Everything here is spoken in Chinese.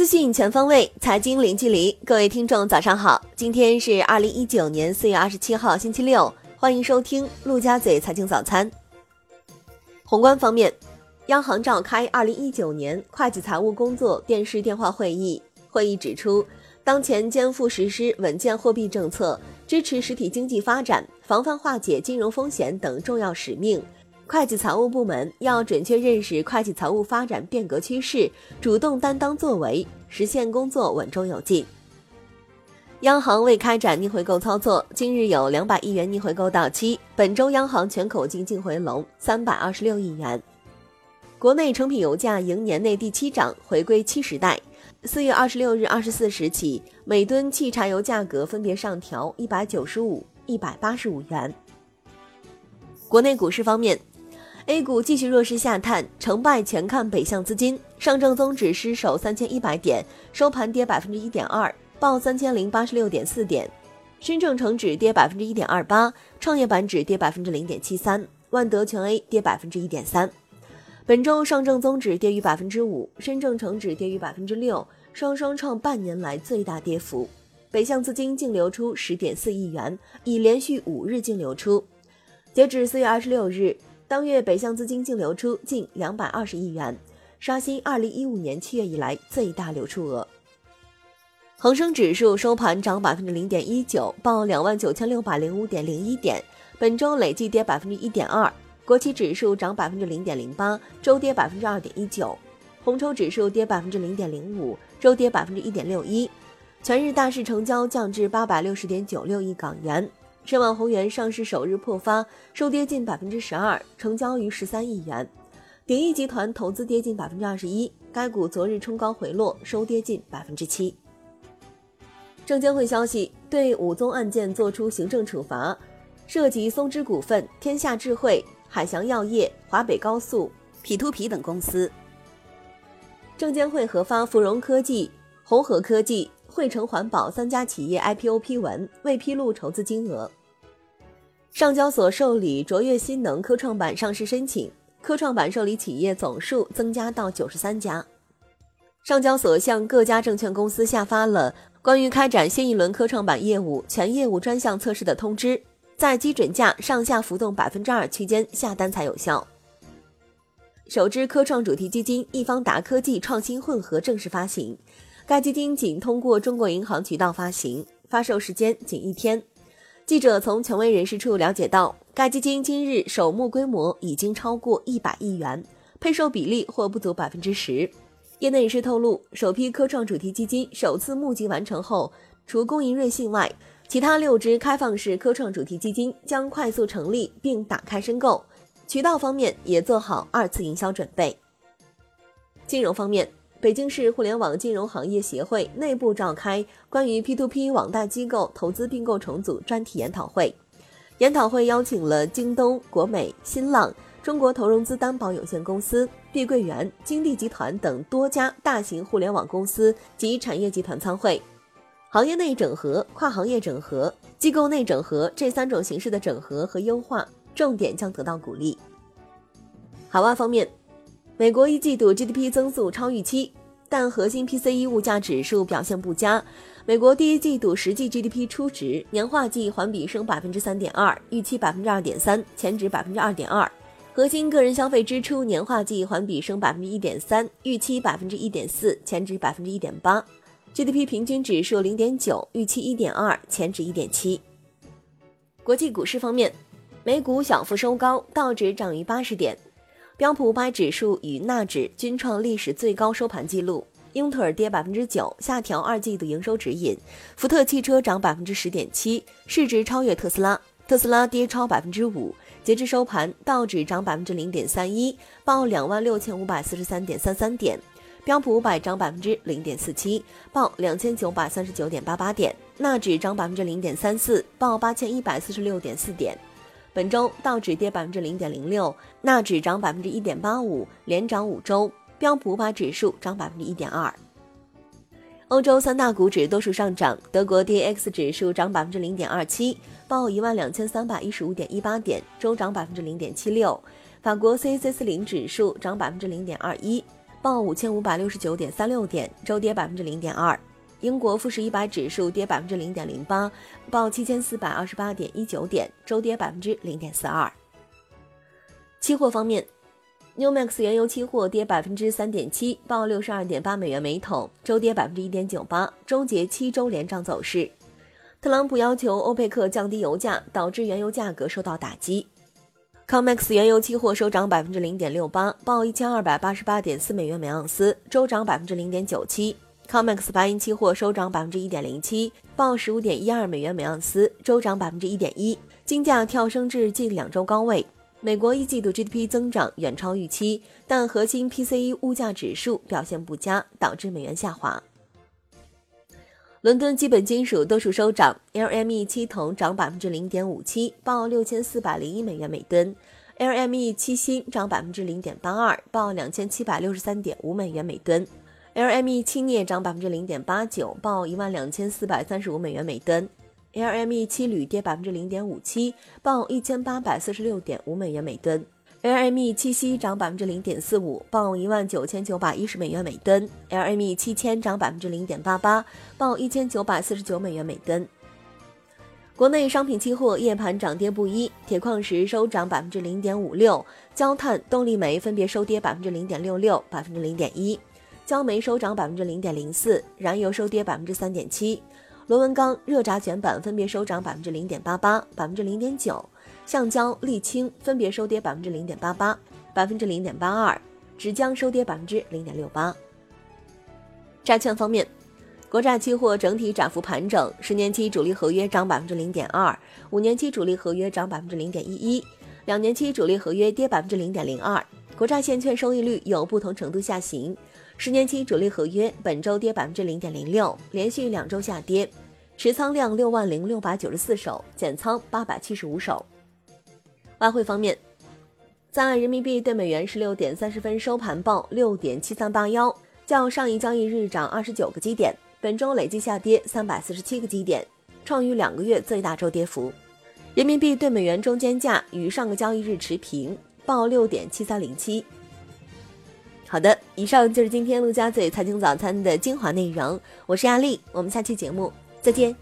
资讯全方位，财经零距离。各位听众，早上好！今天是二零一九年四月二十七号，星期六。欢迎收听陆家嘴财经早餐。宏观方面，央行召开二零一九年会计财务工作电视电话会议。会议指出，当前肩负实施稳健货币政策、支持实体经济发展、防范化解金融风险等重要使命。会计财务部门要准确认识会计财务发展变革趋势，主动担当作为，实现工作稳中有进。央行未开展逆回购操作，今日有两百亿元逆回购到期。本周央行全口径净回笼三百二十六亿元。国内成品油价迎年内第七涨，回归七十代。四月二十六日二十四时起，每吨汽柴油价格分别上调一百九十五、一百八十五元。国内股市方面。A 股继续弱势下探，成败全看北向资金。上证综指失守三千一百点，收盘跌百分之一点二，报三千零八十六点四点。深证成指跌百分之一点二八，创业板指跌百分之零点七三，万德全 A 跌百分之一点三。本周上证综指跌逾百分之五，深证成指跌逾百分之六，双双创半年来最大跌幅。北向资金净流出十点四亿元，已连续五日净流出。截至四月二十六日。当月北向资金净流出近两百二十亿元，刷新二零一五年七月以来最大流出额。恒生指数收盘涨百分之零点一九，报两万九千六百零五点零一点，本周累计跌百分之一点二。国企指数涨百分之零点零八，周跌百分之二点一九。红筹指数跌百分之零点零五，周跌百分之一点六一。全日大市成交降至八百六十点九六亿港元。深网宏源上市首日破发，收跌近百分之十二，成交逾十三亿元。鼎益集团投资跌近百分之二十一，该股昨日冲高回落，收跌近百分之七。证监会消息，对五宗案件作出行政处罚，涉及松芝股份、天下智慧、海翔药业、华北高速、P to P 等公司。证监会核发芙蓉科技、红河科技、汇成环保三家企业 IPO 批文，未披露筹资金额。上交所受理卓越新能科创板上市申请，科创板受理企业总数增加到九十三家。上交所向各家证券公司下发了关于开展新一轮科创板业务全业务专项测试的通知，在基准价上下浮动百分之二区间下单才有效。首支科创主题基金易方达科技创新混合正式发行，该基金仅通过中国银行渠道发行，发售时间仅一天。记者从权威人士处了解到，该基金今日首募规模已经超过一百亿元，配售比例或不足百分之十。业内人士透露，首批科创主题基金首次募集完成后，除工银瑞信外，其他六支开放式科创主题基金将快速成立并打开申购，渠道方面也做好二次营销准备。金融方面。北京市互联网金融行业协会内部召开关于 P2P 网贷机构投资并购重组专题研讨会。研讨会邀请了京东、国美、新浪、中国投融资担保有限公司、碧桂园、金地集团等多家大型互联网公司及产业集团参会。行业内整合、跨行业整合、机构内整合这三种形式的整合和优化重点将得到鼓励。海外方面。美国一季度 GDP 增速超预期，但核心 PCE 物价指数表现不佳。美国第一季度实际 GDP 初值年化计环比升百分之三点二，预期百分之二点三，前值百分之二点二。核心个人消费支出年化计环比升百分之一点三，预期百分之一点四，前值百分之一点八。GDP 平均指数零点九，预期一点二，前值一点七。国际股市方面，美股小幅收高，道指涨逾八十点。标普五百指数与纳指均创历史最高收盘纪录。英特尔跌百分之九，下调二季度营收指引。福特汽车涨百分之十点七，市值超越特斯拉。特斯拉跌超百分之五。截至收盘，道指涨百分之零点三一，报两万六千五百四十三点三三点。标普五百涨百分之零点四七，报两千九百三十九点八八点。纳指涨百分之零点三四，报八千一百四十六点四点。本周道指跌百分之零点零六，纳指涨百分之一点八五，连涨五周。标普五百指数涨百分之一点二。欧洲三大股指多数上涨，德国 D X 指数涨百分之零点二七，报一万两千三百一十五点一八点，周涨百分之零点七六。法国 C C 四零指数涨百分之零点二一，报五千五百六十九点三六点，周跌百分之零点二。英国富时一百指数跌百分之零点零八，报七千四百二十八点一九点，周跌百分之零点四二。期货方面，New Max 原油期货跌百分之三点七，报六十二点八美元每桶，周跌百分之一点九八，终结七周连涨走势。特朗普要求欧佩克降低油价，导致原油价格受到打击。Comex 原油期货收涨百分之零点六八，报一千二百八十八点四美元每盎司，周涨百分之零点九七。Comex 白银期货收涨百分之一点零七，报十五点一二美元每盎司，周涨百分之一点一。金价跳升至近两周高位。美国一季度 GDP 增长远超预期，但核心 PCE 物价指数表现不佳，导致美元下滑。伦敦基本金属多数收涨，LME 七铜涨百分之零点五七，报六千四百零一美元每吨；LME 七锌涨百分之零点八二，报两千七百六十三点五美元每吨。LME 七镍涨百分之零点八九，报一万两千四百三十五美元每吨；LME 七铝跌百分之零点五七，报一千八百四十六点五美元每吨；LME 七锡涨百分之零点四五，报一万九千九百一十美元每吨；LME 七铅涨百分之零点八八，报一千九百四十九美元每吨。国内商品期货夜盘涨跌不一，铁矿石收涨百分之零点五六，焦炭、动力煤分别收跌百分之零点六六、百分之零点一。焦煤收涨百分之零点零四，燃油收跌百分之三点七，螺纹钢、热轧卷板分别收涨百分之零点八八、百分之零点九，橡胶、沥青分别收跌百分之零点八八、百分之零点八二，纸浆收跌百分之零点六八。债券方面，国债期货整体涨幅盘整，十年期主力合约涨百分之零点二，五年期主力合约涨百分之零点一一，两年期主力合约跌百分之零点零二。国债现券收益率有不同程度下行。十年期主力合约本周跌百分之零点零六，连续两周下跌，持仓量六万零六百九十四手，减仓八百七十五手。外汇方面，在人民币对美元十六点三十分收盘报六点七三八幺，较上一交易日涨二十九个基点，本周累计下跌三百四十七个基点，创逾两个月最大周跌幅。人民币对美元中间价与上个交易日持平，报六点七三零七。好的，以上就是今天陆家嘴财经早餐的精华内容。我是亚丽，我们下期节目再见。